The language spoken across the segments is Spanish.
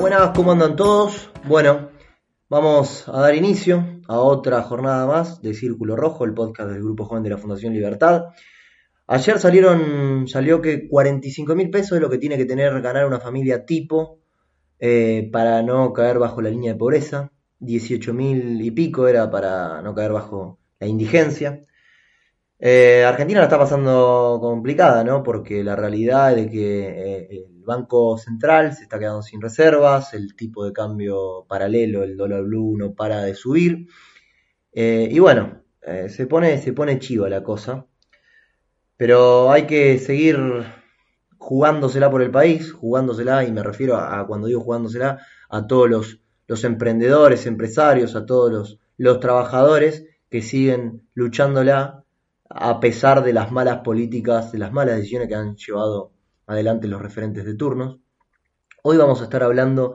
Buenas, ¿cómo andan todos? Bueno, vamos a dar inicio a otra jornada más de Círculo Rojo, el podcast del Grupo Joven de la Fundación Libertad. Ayer salieron, salió que 45 mil pesos es lo que tiene que tener ganar una familia tipo eh, para no caer bajo la línea de pobreza. 18 mil y pico era para no caer bajo la indigencia. Eh, Argentina la está pasando complicada, ¿no? Porque la realidad es de que eh, el Banco Central se está quedando sin reservas, el tipo de cambio paralelo, el dólar blue, no para de subir. Eh, y bueno, se, pone, se pone chiva la cosa. Pero hay que seguir jugándosela por el país, jugándosela, y me refiero a, cuando digo jugándosela, a todos los, emprendedores, empresarios, a todos los trabajadores que siguen luchándola a pesar de las malas políticas, de las malas decisiones que han llevado adelante los referentes de turnos. Hoy vamos a estar hablando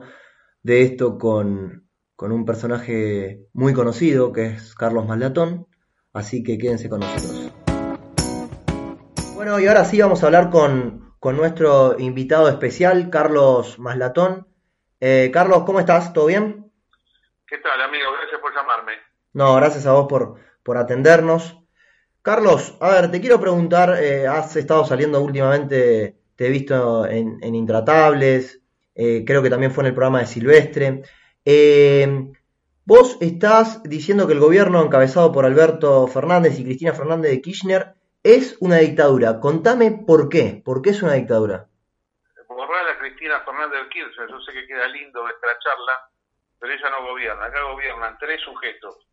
de esto con, un personaje muy conocido que es Carlos Maslatón, así que quédense con nosotros. Bueno, y ahora sí vamos a hablar con, nuestro invitado especial, Carlos Maslatón. Eh, Carlos, ¿cómo estás? ¿Todo bien? ¿Qué tal, amigo? Gracias por llamarme. No, gracias a vos por, por atendernos. Carlos, a ver, te quiero preguntar, eh, has estado saliendo últimamente, te he visto en, Intratables, eh, creo que también fue en el programa de Silvestre. Eh, vos estás diciendo que el gobierno encabezado por Alberto Fernández y Cristina Fernández de Kirchner es una dictadura. Contame por qué, por qué es una dictadura. Borrar a Cristina Fernández de Kirchner, yo sé que queda lindo nuestra charla, pero ella no gobierna. Acá gobiernan tres sujetos,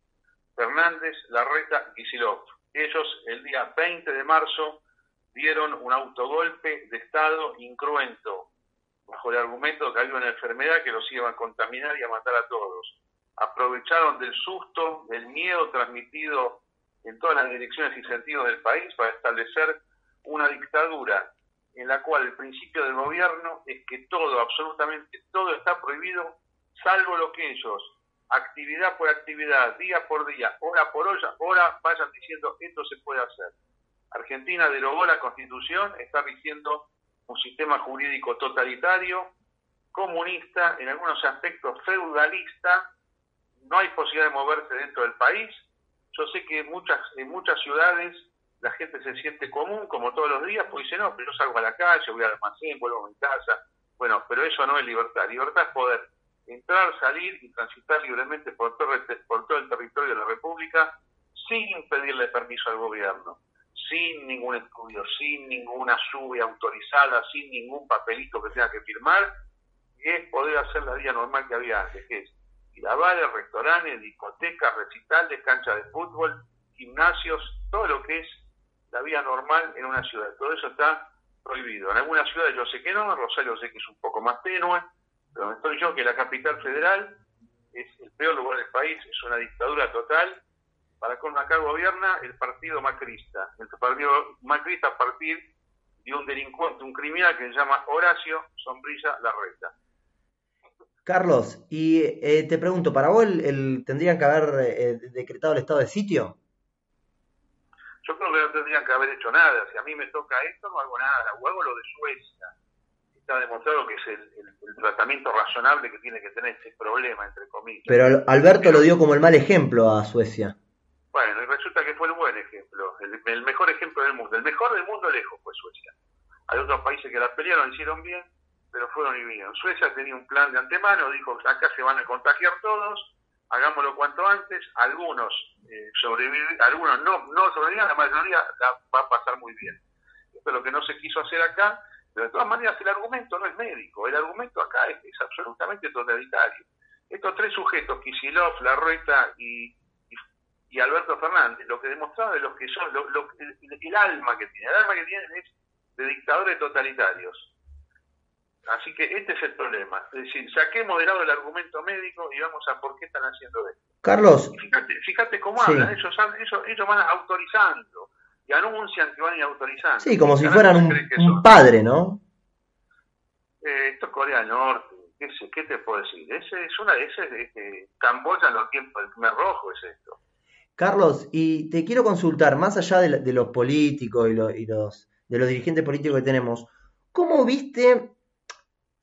Fernández, Larreta y Silov ellos el día 20 de marzo dieron un autogolpe de Estado incruento, bajo el argumento de que había una enfermedad que los iba a contaminar y a matar a todos. Aprovecharon del susto, del miedo transmitido en todas las direcciones y sentidos del país para establecer una dictadura en la cual el principio del gobierno es que todo, absolutamente todo está prohibido, salvo lo que ellos actividad por actividad, día por día, hora por hora, hora vayan diciendo esto se puede hacer. Argentina derogó la constitución, está diciendo un sistema jurídico totalitario, comunista, en algunos aspectos feudalista, no hay posibilidad de moverse dentro del país. Yo sé que en muchas, en muchas ciudades la gente se siente común, como todos los días, pues dice, no, pero yo salgo a la calle, voy al almacén, vuelvo a mi casa. Bueno, pero eso no es libertad. Libertad es poder entrar, salir y transitar libremente por todo, por todo el territorio de la República sin pedirle permiso al gobierno, sin ningún estudio, sin ninguna sube autorizada, sin ningún papelito que tenga que firmar, y es poder hacer la vida normal que había antes, que es ir a bares, restaurantes, discotecas, recitales, canchas de fútbol, gimnasios, todo lo que es la vida normal en una ciudad. Todo eso está prohibido. En algunas ciudades yo sé que no, en Rosario sé que es un poco más tenue, pero estoy yo que la capital federal es el peor lugar del país, es una dictadura total. Para con acá gobierna el partido macrista. El partido macrista a partir de un delincuente, un criminal que se llama Horacio Sombrilla Larreta. Carlos, y eh, te pregunto, ¿para vos el, tendrían que haber eh, decretado el estado de sitio? Yo creo que no tendrían que haber hecho nada. Si a mí me toca esto, no hago nada. O hago lo de Suecia está demostrado que es el, tratamiento razonable que tiene que tener este problema, entre comillas. Pero Alberto lo dio como el mal ejemplo a Suecia. Bueno, y resulta que fue el buen ejemplo, el, mejor ejemplo del mundo. El mejor del mundo lejos fue Suecia. Hay otros países que la pelearon, hicieron bien, pero fueron y vinieron. Suecia tenía un plan de antemano, dijo, acá se van a contagiar todos, hagámoslo cuanto antes, algunos eh, sobrevivir, algunos no, no sobrevivirán, la mayoría va a pasar muy bien. Esto es lo que no se quiso hacer acá, pero de todas maneras el argumento no es médico, el argumento acá es, absolutamente totalitario. Estos tres sujetos, Kisilov, Larreta y, y, Alberto Fernández, lo que demostraron es lo que son, el, alma que tienen, el alma que tienen es de dictadores totalitarios. Así que este es el problema. Es decir, saquemos de lado el argumento médico y vamos a por qué están haciendo esto. Carlos. fíjate, fíjate cómo hablan, ellos, ellos, ellos van autorizando y anuncian que van a autorizando. Sí, como si fueran un, padre, ¿no? Eh, esto es Corea del Norte, ¿qué, ¿qué, te puedo decir? Ese es una, ese es este, Camboya en los tiempos del primer rojo, es esto. Carlos, y te quiero consultar, más allá de, los políticos y, y, los de los dirigentes políticos que tenemos, ¿cómo viste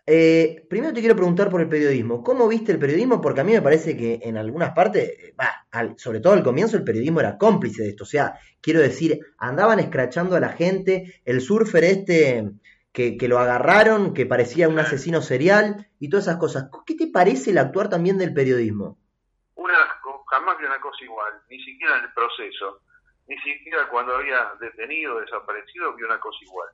Eh, primero te quiero preguntar por el periodismo. ¿Cómo viste el periodismo? Porque a mí me parece que en algunas partes, eh, sobre todo al comienzo, el periodismo era cómplice de esto. O sea, quiero decir, andaban escrachando a la gente, el surfer este que, que, lo agarraron, que parecía un asesino serial y todas esas cosas. ¿Qué te parece el actuar también del periodismo? Un asco, jamás vi una cosa igual, ni siquiera en el proceso, ni siquiera cuando había detenido, desaparecido, vi una cosa igual.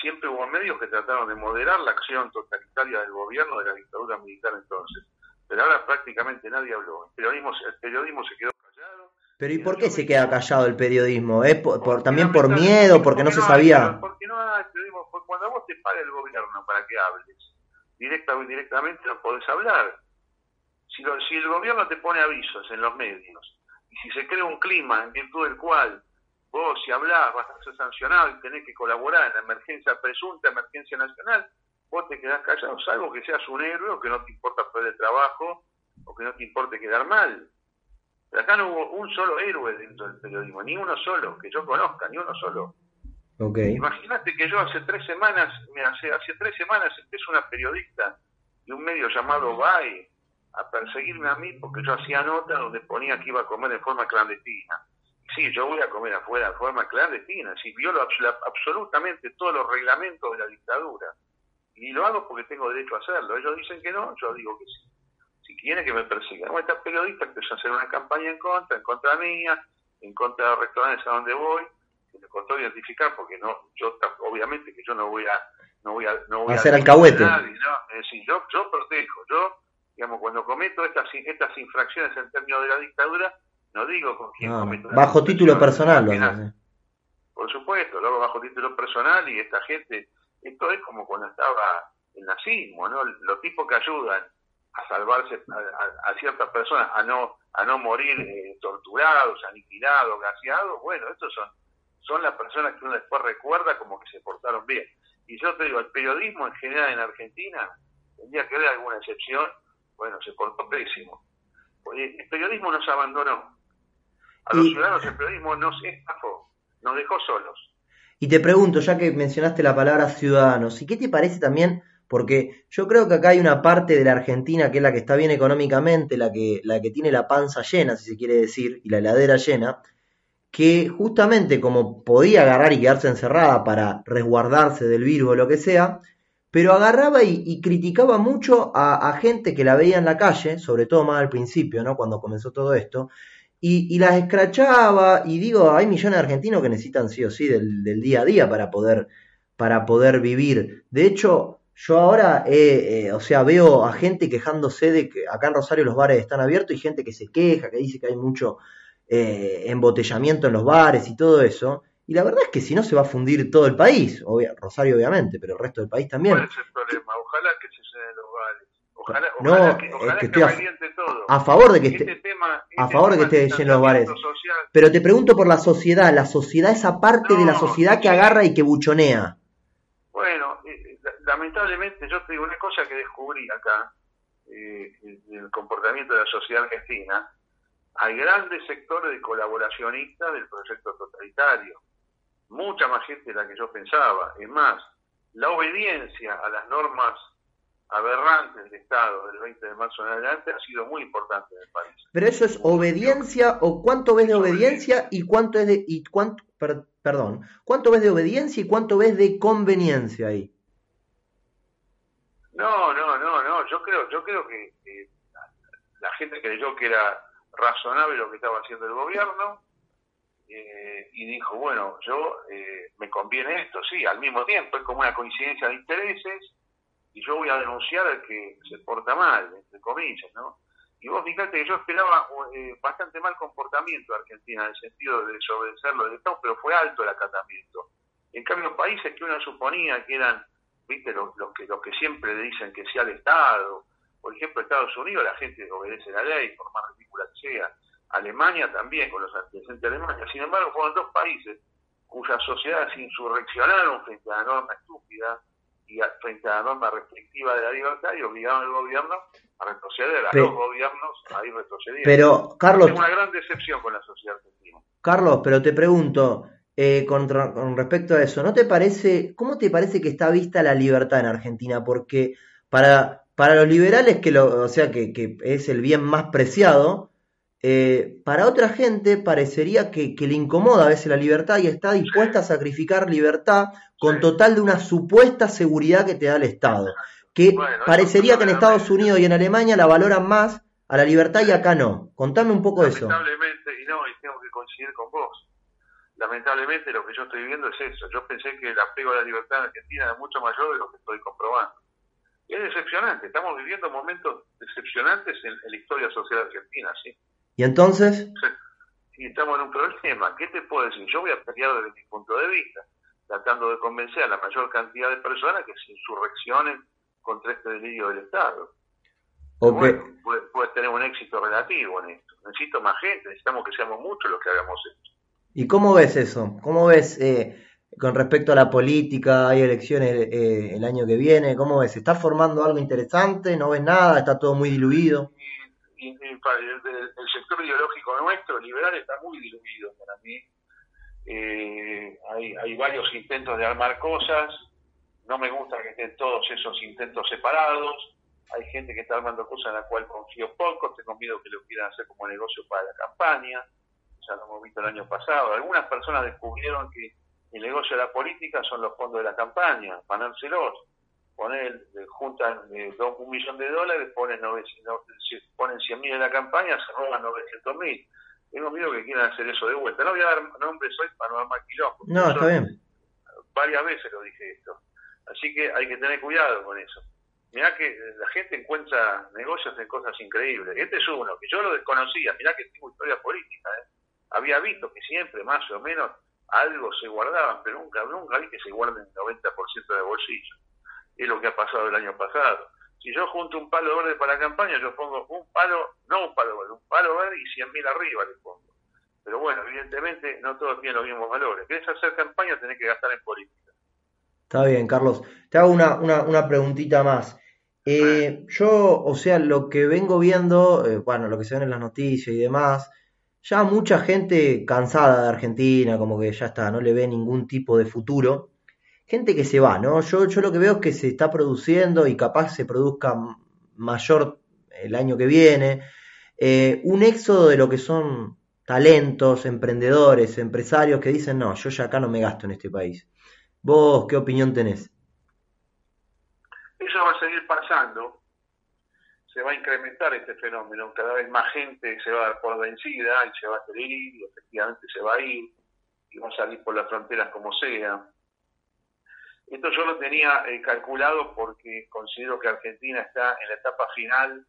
Siempre hubo medios que trataron de moderar la acción totalitaria del gobierno de la dictadura militar entonces, pero ahora prácticamente nadie habló. El periodismo, el periodismo se quedó callado pero ¿y por qué se queda callado el periodismo? ¿Es por, también por miedo, porque no se sabía? Porque no hay periodismo, porque cuando vos te paga el gobierno para que hables, directa o indirectamente no podés hablar. Si, si el gobierno te pone avisos en los medios, y si se crea un clima en virtud del cual vos si hablás vas a ser sancionado y tenés que colaborar en la emergencia presunta, emergencia nacional, vos te quedás callado, salvo que seas un héroe o que no te importa perder el trabajo o que no te importe quedar mal acá no hubo un solo héroe dentro del periodismo, ni uno solo, que yo conozca, ni uno solo. Okay. Imagínate que yo hace tres semanas, hace, hace tres semanas empezó una periodista de un medio llamado BAE a perseguirme a mí porque yo hacía nota donde ponía que iba a comer en forma clandestina. Sí, yo voy a comer afuera de forma clandestina, sí, violo absolutamente todos los reglamentos de la dictadura. Y lo hago porque tengo derecho a hacerlo. Ellos dicen que no, yo digo que sí si quiere que me persiga. Bueno, esta periodista empezó a hacer una campaña en contra, en contra mía, en contra de los restaurantes a donde voy, que me costó identificar porque no, yo obviamente que yo no voy a, no voy a, no voy a hacer alcahuete. Es decir, yo, yo protejo, yo, digamos, cuando cometo estas, estas infracciones en términos de la dictadura, no digo con quién cometo. Bajo título personal, lo Por supuesto, lo hago bajo título personal y esta gente, esto es como cuando estaba el nazismo, ¿no? Los tipos que ayudan a salvarse a, ciertas personas, a no a no morir eh, torturados, aniquilados, gaseados, bueno, estos son son las personas que uno después recuerda como que se portaron bien. Y yo te digo, el periodismo en general en Argentina, tendría que haber alguna excepción, bueno, se portó pésimo. El periodismo nos abandonó. A los ciudadanos el periodismo nos estafó, nos dejó solos. Y te pregunto, ya que mencionaste la palabra ciudadanos, ¿y qué te parece también porque yo creo que acá hay una parte de la Argentina que es la que está bien económicamente, la que, la que tiene la panza llena, si se quiere decir, y la heladera llena, que justamente como podía agarrar y quedarse encerrada para resguardarse del virus o lo que sea, pero agarraba y, criticaba mucho a, gente que la veía en la calle, sobre todo más al principio, ¿no? Cuando comenzó todo esto, y, las escrachaba, y digo, hay millones de argentinos que necesitan sí o sí del, del día a día para poder, para poder vivir. De hecho, yo ahora, eh, o sea, veo a gente quejándose de que acá en Rosario los bares están abiertos y gente que se queja, que dice que hay mucho eh, embotellamiento en los bares y todo eso. Y la verdad es que si no se va a fundir todo el país, Rosario obviamente, pero el resto del país también. ¿Cuál es el problema? Ojalá que se llenen los bares. Ojalá, ojalá que, ojalá que, esté a, favor de que esté, este a este favor de que esté lleno los bares. Pero te pregunto por la sociedad, la sociedad, esa parte de la sociedad que agarra y que buchonea. Bueno, lamentablemente yo te digo una cosa que descubrí acá, eh, en el comportamiento de la sociedad argentina, hay grandes sectores de colaboracionistas del proyecto totalitario, mucha más gente de la que yo pensaba. Es más, la obediencia a las normas aberrantes del Estado del 20 de marzo en adelante ha sido muy importante en el país. Pero eso es obediencia o cuánto ves de obediencia y cuánto es de y cuánto perdón, cuánto ves de obediencia y cuánto ves de conveniencia ahí. No, no, no, no. Yo creo, yo creo que, la gente creyó que era razonable lo que estaba haciendo el gobierno eh, y dijo, bueno, yo eh, me conviene esto, sí, al mismo tiempo es como una coincidencia de intereses y yo voy a denunciar al que se porta mal, entre comillas, ¿no? Y vos fíjate que yo esperaba eh, bastante mal comportamiento de Argentina en el sentido de desobedecerlo del Estado, pero fue alto el acatamiento. En cambio, países que uno suponía que eran viste los, que los que siempre le dicen que sea el Estado por ejemplo Estados Unidos la gente obedece la ley por más ridícula que sea Alemania también con los antecedentes de Alemania sin embargo fueron dos países cuyas sociedades insurreccionaron frente a la norma estúpida y frente a la norma restrictiva de la libertad y obligaron al gobierno a retroceder, a los gobiernos a ir retrocediendo. Pero, Carlos... Tengo una gran decepción con la sociedad argentina. Carlos, pero te pregunto, eh, con, respecto a eso, ¿no te parece, cómo te parece que está vista la libertad en Argentina? Porque Para, para los liberales, que lo, o sea, que, que es el bien más preciado, eh, para otra gente parecería que, le incomoda a veces la libertad y está dispuesta a sacrificar libertad con total de una supuesta seguridad que te da el Estado. Que parecería que en Estados Unidos y en Alemania la valoran más a la libertad y acá no. Contame un poco de eso. Lamentablemente, y no, y tengo que coincidir con vos. Lamentablemente lo que yo estoy viendo es eso. Yo pensé que el apego a la libertad en Argentina era mucho mayor de lo que estoy comprobando. Y es decepcionante. Estamos viviendo momentos decepcionantes en, en la historia social argentina, ¿sí? ¿Y entonces? Si estamos en un problema, ¿qué te puedo decir? Yo voy a pelear desde mi punto de vista, tratando de convencer a la mayor cantidad de personas que se insurreccionen contra este delirio del Estado. Bueno, puede, tener un éxito relativo en esto. Necesito más gente, necesitamos que seamos muchos los que hagamos esto. ¿Y cómo ves eso? ¿Cómo ves eh, con respecto a la política? Hay elecciones eh, el año que viene. ¿Cómo ves? ¿Se está formando algo interesante? ¿No ves nada? ¿Está todo muy diluido? el, sector ideológico nuestro, liberal, está muy diluido para mí. Eh, hay, hay varios intentos de armar cosas, no me gusta que estén todos esos intentos separados, hay gente que está armando cosas en la cual confío poco, tengo miedo que lo quieran hacer como negocio para la campaña, ya lo hemos visto el año pasado. Algunas personas descubrieron que el negocio de la política son los fondos de la campaña, ganárselos ponen, juntan eh, un millón de dólares, ponen, 900, ponen 100 mil en la campaña, se roban 900 mil. Tengo miedo que quieran hacer eso de vuelta. No voy a dar nombres hoy para no dar más quilombo. No, está bien. Varias veces lo dije esto. Así que hay que tener cuidado con eso. Mirá que la gente encuentra negocios en cosas increíbles. Este es uno, que yo lo desconocía. Mirá que tengo historia política. ¿eh? Había visto que siempre, más o menos, algo se guardaban, pero nunca, nunca vi que se guarden el 90% de bolsillo es lo que ha pasado el año pasado. Si yo junto un palo verde para la campaña, yo pongo un palo, no un palo verde, un palo verde y 100 mil arriba le pongo. Pero bueno, evidentemente no todos tienen los mismos valores. ¿Querés hacer campaña? Tenés que gastar en política. Está bien, Carlos. Te hago una, una, una preguntita más. Eh, yo, o sea, lo que vengo viendo, eh, bueno, lo que se ve en las noticias y demás, ya mucha gente cansada de Argentina, como que ya está, no le ve ningún tipo de futuro gente que se va, ¿no? Yo, yo lo que veo es que se está produciendo y capaz se produzca mayor el año que viene, eh, un éxodo de lo que son talentos, emprendedores, empresarios que dicen, no, yo ya acá no me gasto en este país. ¿Vos qué opinión tenés? Eso va a seguir pasando, se va a incrementar este fenómeno, cada vez más gente se va a dar por vencida y se va a querer ir, y efectivamente se va a ir, y va a salir por las fronteras como sea esto yo lo tenía eh, calculado porque considero que Argentina está en la etapa final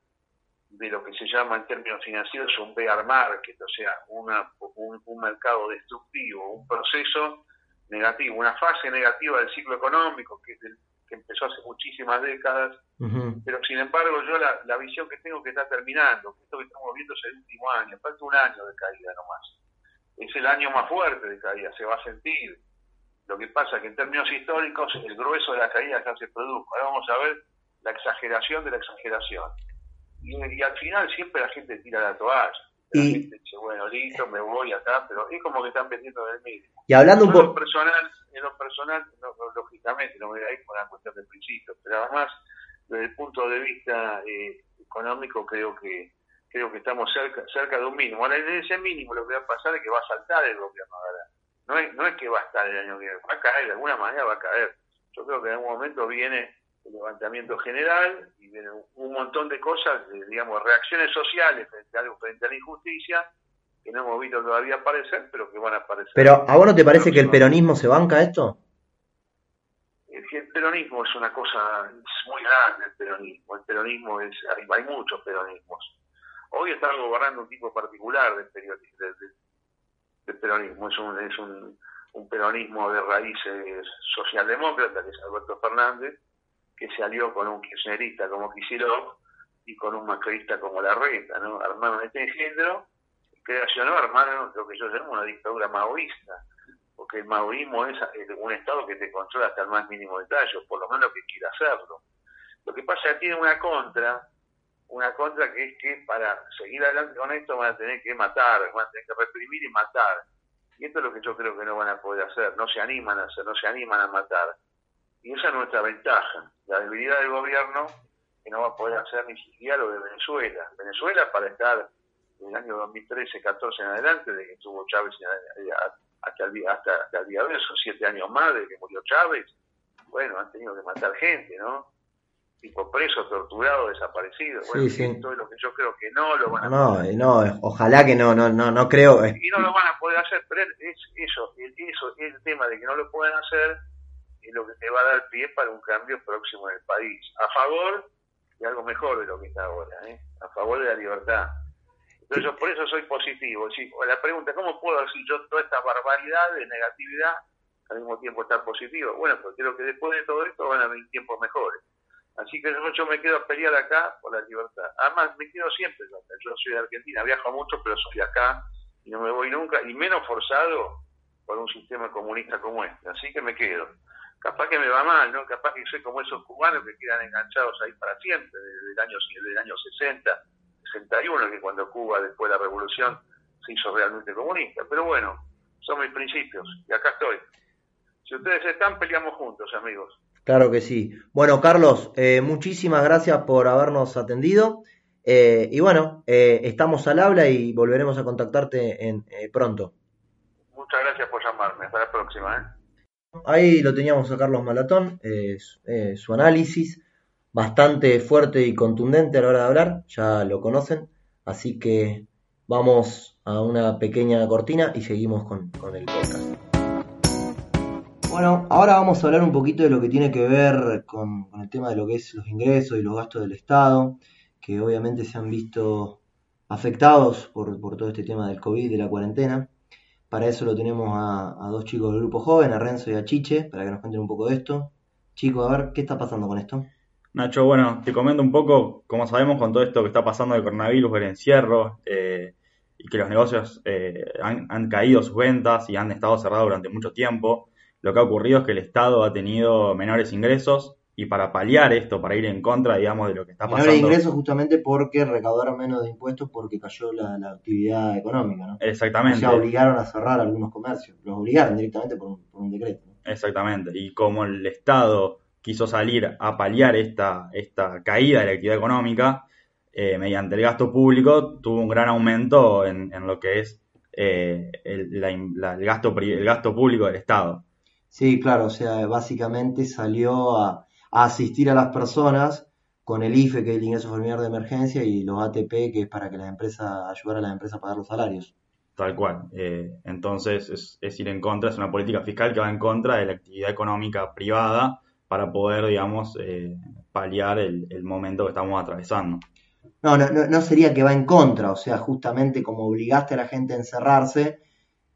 de lo que se llama en términos financieros un bear market, o sea, una, un, mercado destructivo, un proceso negativo, una fase negativa del ciclo económico que, que empezó hace muchísimas décadas, pero sin embargo yo la, la, visión que tengo que está terminando, que esto que estamos viendo es el último año, falta un año de caída nomás. Es el año más fuerte de caída, se va a sentir lo que pasa es que en términos históricos el grueso de la caída ya se produjo. Ahora vamos a ver la exageración de la exageración. Y, al final siempre la gente tira la toalla. La gente dice, bueno, listo, me voy acá, pero es como que están vendiendo del mismo. Y hablando un poco... personal, en lo personal, lógicamente, no me voy a ir por una cuestión de principio, pero además, desde el punto de vista eh, económico, creo que creo que estamos cerca, cerca de un mínimo. Ahora, en ese mínimo lo que va a pasar es que va a saltar el gobierno ahora no es, no es que va a estar el año que viene, va a caer, de alguna manera va a caer. Yo creo que en algún momento viene el levantamiento general y viene un montón de cosas, digamos, reacciones sociales frente a, frente a la injusticia que no hemos visto todavía aparecer, pero que van a aparecer. Pero, ¿a vos no te parece que el peronismo se banca esto? El peronismo es una cosa muy grande, el peronismo. El peronismo es, hay, hay muchos peronismos. Hoy está gobernando un tipo particular de, de, el peronismo, es un, es un, peronismo de raíces socialdemócratas, que es Alberto Fernández, que se alió con un kirchnerista como Kicillof y con un macrista como Larreta, ¿no? Armaron este engendro, creacionó, armaron lo que yo llamo una dictadura maoísta, porque el maoísmo es un Estado que te controla hasta el más mínimo detalle, por lo menos que quiera hacerlo. Lo que pasa es que tiene una contra, una contra que es que para seguir adelante con esto van a tener que matar, van a tener que reprimir y matar. Y esto es lo que yo creo que no van a poder hacer, no se animan a hacer, no se animan a matar. Y esa es nuestra ventaja. La debilidad del gobierno que no va a poder hacer ni siquiera lo de Venezuela. Venezuela para estar en el año 2013, 14 en adelante, de que estuvo Chávez hasta el, hasta, hasta el día de eso, siete años más de que murió Chávez, bueno, han tenido que matar gente, ¿no? Tipo preso, torturado, desaparecido. Bueno, sí, esto es lo que yo creo que no lo van a no, No, ojalá que no, no, no, no creo. Eh. Y no lo van a poder hacer, pero es eso, el, eso, el tema de que no lo pueden hacer es lo que te va a dar pie para un cambio próximo en el país. A favor de algo mejor de lo que está ahora, ¿eh? a favor de la libertad. Entonces, yo por eso soy positivo. Sí, la pregunta, ¿cómo puedo decir yo toda esta barbaridad de negatividad al mismo tiempo estar positivo? Bueno, porque creo que después de todo esto van a venir tiempos mejores. Así que yo me quedo a pelear acá por la libertad. Además, me quedo siempre Yo soy de Argentina, viajo mucho, pero soy acá y no me voy nunca, y menos forzado por un sistema comunista como este. Así que me quedo. Capaz que me va mal, ¿no? Capaz que soy como esos cubanos que quedan enganchados ahí para siempre, desde el año, desde el año 60, 61, que cuando Cuba, después de la revolución, se hizo realmente comunista. Pero bueno, son mis principios, y acá estoy. Si ustedes están, peleamos juntos, amigos. Claro que sí. Bueno, Carlos, eh, muchísimas gracias por habernos atendido. Eh, y bueno, eh, estamos al habla y volveremos a contactarte en, pronto. Muchas gracias por llamarme. Hasta la próxima. Ahí lo teníamos a Carlos Malatón, su análisis bastante fuerte y contundente a la hora de hablar, ya lo conocen, así que vamos a una pequeña cortina y seguimos con, con el podcast. Bueno, ahora vamos a hablar un poquito de lo que tiene que ver con, el tema de lo que es los ingresos y los gastos del Estado, que obviamente se han visto afectados por, todo este tema del COVID, de la cuarentena. Para eso lo tenemos a, dos chicos del grupo joven, a Renzo y a Chiche, para que nos cuenten un poco de esto. Chicos, a ver, ¿qué está pasando con esto? Nacho, bueno, te comento un poco, como sabemos, con todo esto que está pasando del coronavirus, el encierro, eh, y que los negocios eh, han, han, caído sus ventas y han estado cerrados durante mucho tiempo lo que ha ocurrido es que el Estado ha tenido menores ingresos y para paliar esto, para ir en contra, digamos, de lo que está pasando. Menores ingresos justamente porque recaudaron menos de impuestos porque cayó la, actividad económica, ¿no? Exactamente. O sea, obligaron a cerrar algunos comercios, los obligaron directamente por un, decreto. Exactamente. Y como el Estado quiso salir a paliar esta, esta caída de la actividad económica, eh, mediante el gasto público, tuvo un gran aumento en, lo que es eh, el, gasto, el gasto público del Estado. Sí, claro, o sea, básicamente salió a, asistir a las personas con el IFE, que es el ingreso familiar de emergencia, y los ATP, que es para que las empresas, ayudar a las empresas a pagar los salarios. Tal cual. Eh, entonces es, ir en contra, es una política fiscal que va en contra de la actividad económica privada para poder, digamos, eh, paliar el, momento que estamos atravesando. No, no, no, sería que va en contra, o sea, justamente como obligaste a la gente a encerrarse,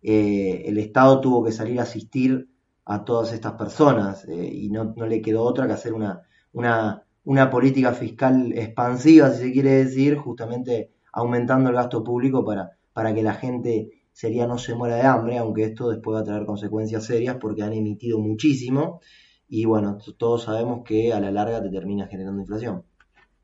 eh, el Estado tuvo que salir a asistir a todas estas personas eh, y no, no, le quedó otra que hacer una, una, una, política fiscal expansiva, si se quiere decir, justamente aumentando el gasto público para, para que la gente sería no se muera de hambre, aunque esto después va a traer consecuencias serias porque han emitido muchísimo y bueno, todos sabemos que a la larga te termina generando inflación.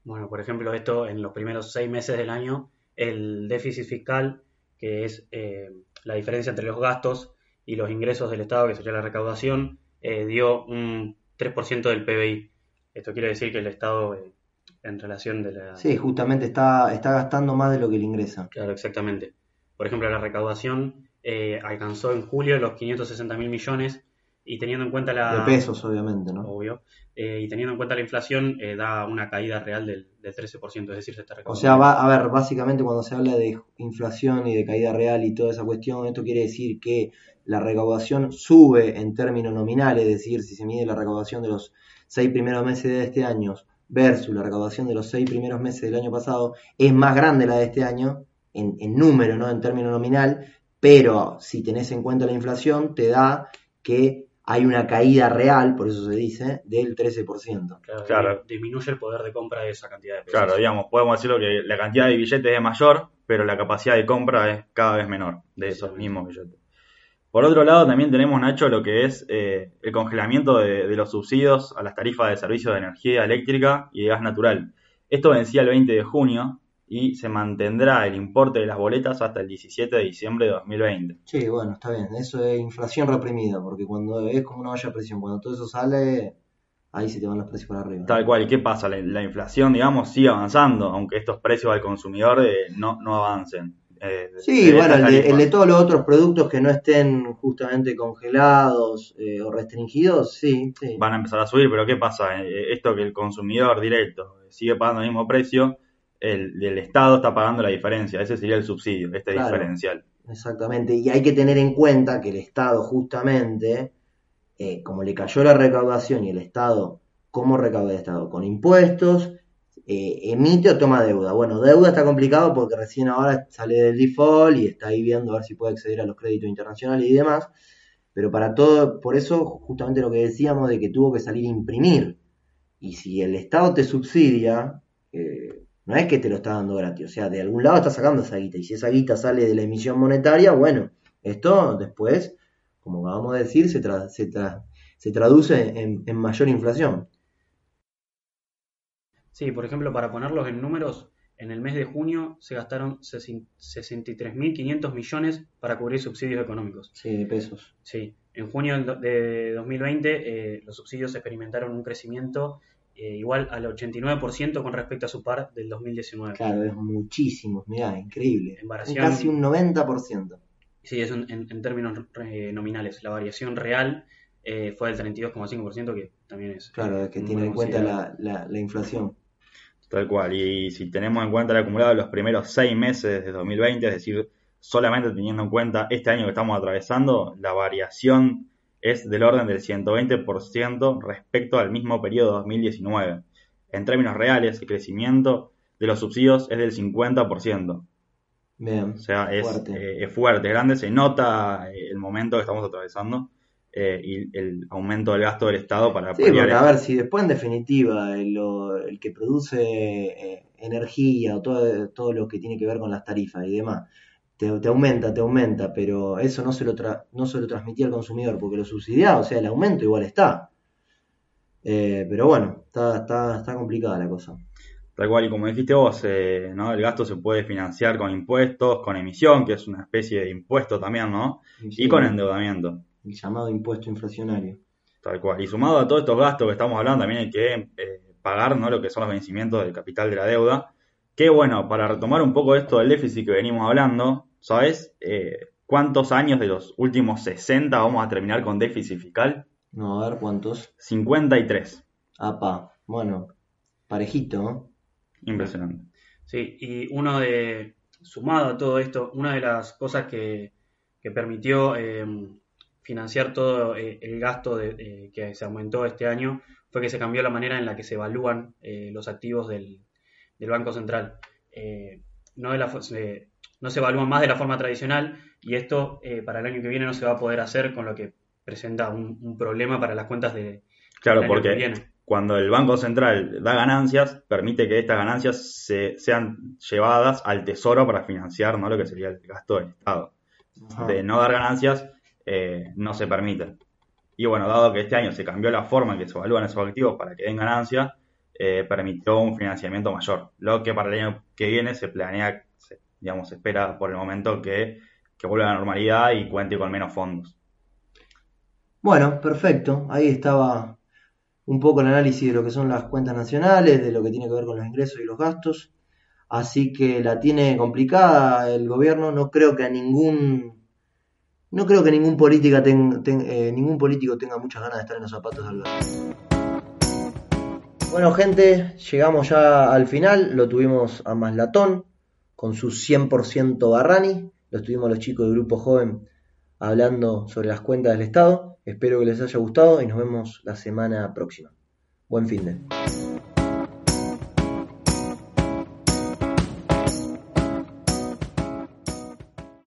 Bueno, por ejemplo, esto en los primeros seis meses del año, el déficit fiscal, que es eh, la diferencia entre los gastos y los ingresos del Estado, que sería la recaudación, eh, dio un 3% del PBI. Esto quiere decir que el Estado, eh, en relación de la... Sí, justamente está, está gastando más de lo que le ingresa. Claro, exactamente. Por ejemplo, la recaudación eh, alcanzó en julio los 560 mil millones y teniendo en cuenta la... De pesos, obviamente, ¿no? Obvio. Eh, y teniendo en cuenta la inflación, eh, da una caída real del, 13%, es decir, se está O sea, va, a ver, básicamente cuando se habla de inflación y de caída real y toda esa cuestión, esto quiere decir que la recaudación sube en términos nominales, es decir, si se mide la recaudación de los seis primeros meses de este año versus la recaudación de los seis primeros meses del año pasado, es más grande la de este año en, en número, ¿no? En términos nominal, pero si tenés en cuenta la inflación, te da que hay una caída real, por eso se dice, del 13%. Claro, disminuye el poder de compra de esa cantidad de pesos. Claro, digamos, podemos decirlo que la cantidad de billetes es mayor, pero la capacidad de compra es cada vez menor de esos mismos billetes. Por otro lado, también tenemos, Nacho, lo que es eh, el congelamiento de, de, los subsidios a las tarifas de servicio de energía eléctrica y de gas natural. Esto vencía el 20 de junio y se mantendrá el importe de las boletas hasta el 17 de diciembre de 2020. Sí, bueno, está bien. Eso es inflación reprimida, porque cuando es como una valla presión, cuando todo eso sale, ahí se te van los precios para arriba. Tal cual, ¿y qué pasa? La, la inflación, digamos, sigue avanzando, aunque estos precios al consumidor eh, no, no avancen. Eh, Sí, bueno, el de, el de todos los otros productos que no estén justamente congelados eh, o restringidos, sí, sí. van a empezar a subir, pero ¿qué pasa? Eh, Esto que el consumidor directo sigue pagando el mismo precio, el, el Estado está pagando la diferencia, ese sería el subsidio, este Claro. diferencial. Exactamente, y hay que tener en cuenta que el Estado justamente, eh, como le cayó la recaudación y el Estado, ¿cómo recauda el Estado? Con impuestos, eh, emite o toma deuda. Bueno, deuda está complicado porque recién ahora sale del default y está ahí viendo a ver si puede acceder a los créditos internacionales y demás, pero para todo, por eso justamente lo que decíamos de que tuvo que salir a imprimir. Y si el Estado te subsidia, eh, no es que te lo está dando gratis, o sea, de algún lado está sacando esa guita. Y si esa guita sale de la emisión monetaria, bueno, esto después, como acabamos de decir, se, tra- se, tra- se traduce en, en mayor inflación. Sí, por ejemplo, para ponerlos en números, en el mes de junio se gastaron 63.500 millones para cubrir subsidios económicos. Sí, de pesos. Sí, en junio de 2020 eh, los subsidios experimentaron un crecimiento eh, igual al 89% con respecto a su par del 2019. Claro, es muchísimo, mirá, increíble. En variación- Casi un 90%. Sí, es un- en, en términos eh, nominales. La variación real eh, fue del 32,5%, que también es... Claro, es que tiene en cuenta la, la inflación. Tal cual, y si tenemos en cuenta el acumulado de los primeros seis meses de 2020, es decir, solamente teniendo en cuenta este año que estamos atravesando, la variación es del orden del 120% respecto al mismo periodo 2019. En términos reales, el crecimiento de los subsidios es del 50%. Bien, O sea, es fuerte. eh, es fuerte, grande, se nota eh, el momento que estamos atravesando eh, y el aumento del gasto del Estado para Sí, porque a ver, si después en definitiva el, lo- el que produce eh, energía o todo, todo lo que tiene que ver con las tarifas y demás, te, te aumenta, te aumenta, pero eso no se lo tra- no se lo transmitía al consumidor porque lo subsidiaba, o sea, el aumento igual está. Eh, pero bueno, está, está, está complicada la cosa. Tal cual, y como dijiste vos, eh, ¿no? el gasto se puede financiar con impuestos, con emisión, que es una especie de impuesto también, ¿no? Sí, Y con endeudamiento, el llamado impuesto inflacionario. tal cual. Y sumado a todos estos gastos que estamos hablando, también hay que eh, pagar, ¿no? Lo que son los vencimientos del capital de la deuda. Que bueno, para retomar un poco esto del déficit que venimos hablando, ¿sabes? Eh, ¿Cuántos años de los últimos 60 vamos a terminar con déficit fiscal? No, a ver cuántos. 53. Apa, bueno, parejito, ¿no? Impresionante. Sí, y uno de, sumado a todo esto, una de las cosas que, que permitió eh, financiar todo eh, el gasto de- eh, que se aumentó este año fue que se cambió la manera en la que se evalúan eh, los activos del, del Banco Central. Eh, no, de la fo- se- no se evalúan más de la forma tradicional y esto eh, para el año que viene no se va a poder hacer, con lo que presenta un, un problema para las cuentas de, Claro, del año que porque viene. cuando el Banco Central da ganancias, permite que estas ganancias se, sean llevadas al Tesoro para financiar ¿no? lo que sería el gasto del Estado. Ajá. De no dar ganancias, eh, no se permite. Y bueno, dado que este año se cambió la forma en que se evalúan esos activos para que den ganancias, eh, permitió un financiamiento mayor. Lo que para el año que viene se planea, digamos, se espera por el momento que, vuelva a la normalidad y cuente con menos fondos. Bueno, perfecto. Ahí estaba un poco el análisis de lo que son las cuentas nacionales, de lo que tiene que ver con los ingresos y los gastos. Así que la tiene complicada el gobierno. No creo que a ningún, no creo que ningún política eh, político tenga muchas ganas de estar en los zapatos de Alberto. Bueno, gente, llegamos ya al final. Lo tuvimos a Maslatón con su 100% Barrani. Lo tuvimos los chicos del Grupo Joven hablando sobre las cuentas del Estado. Espero que les haya gustado y nos vemos la semana próxima. Buen fin de.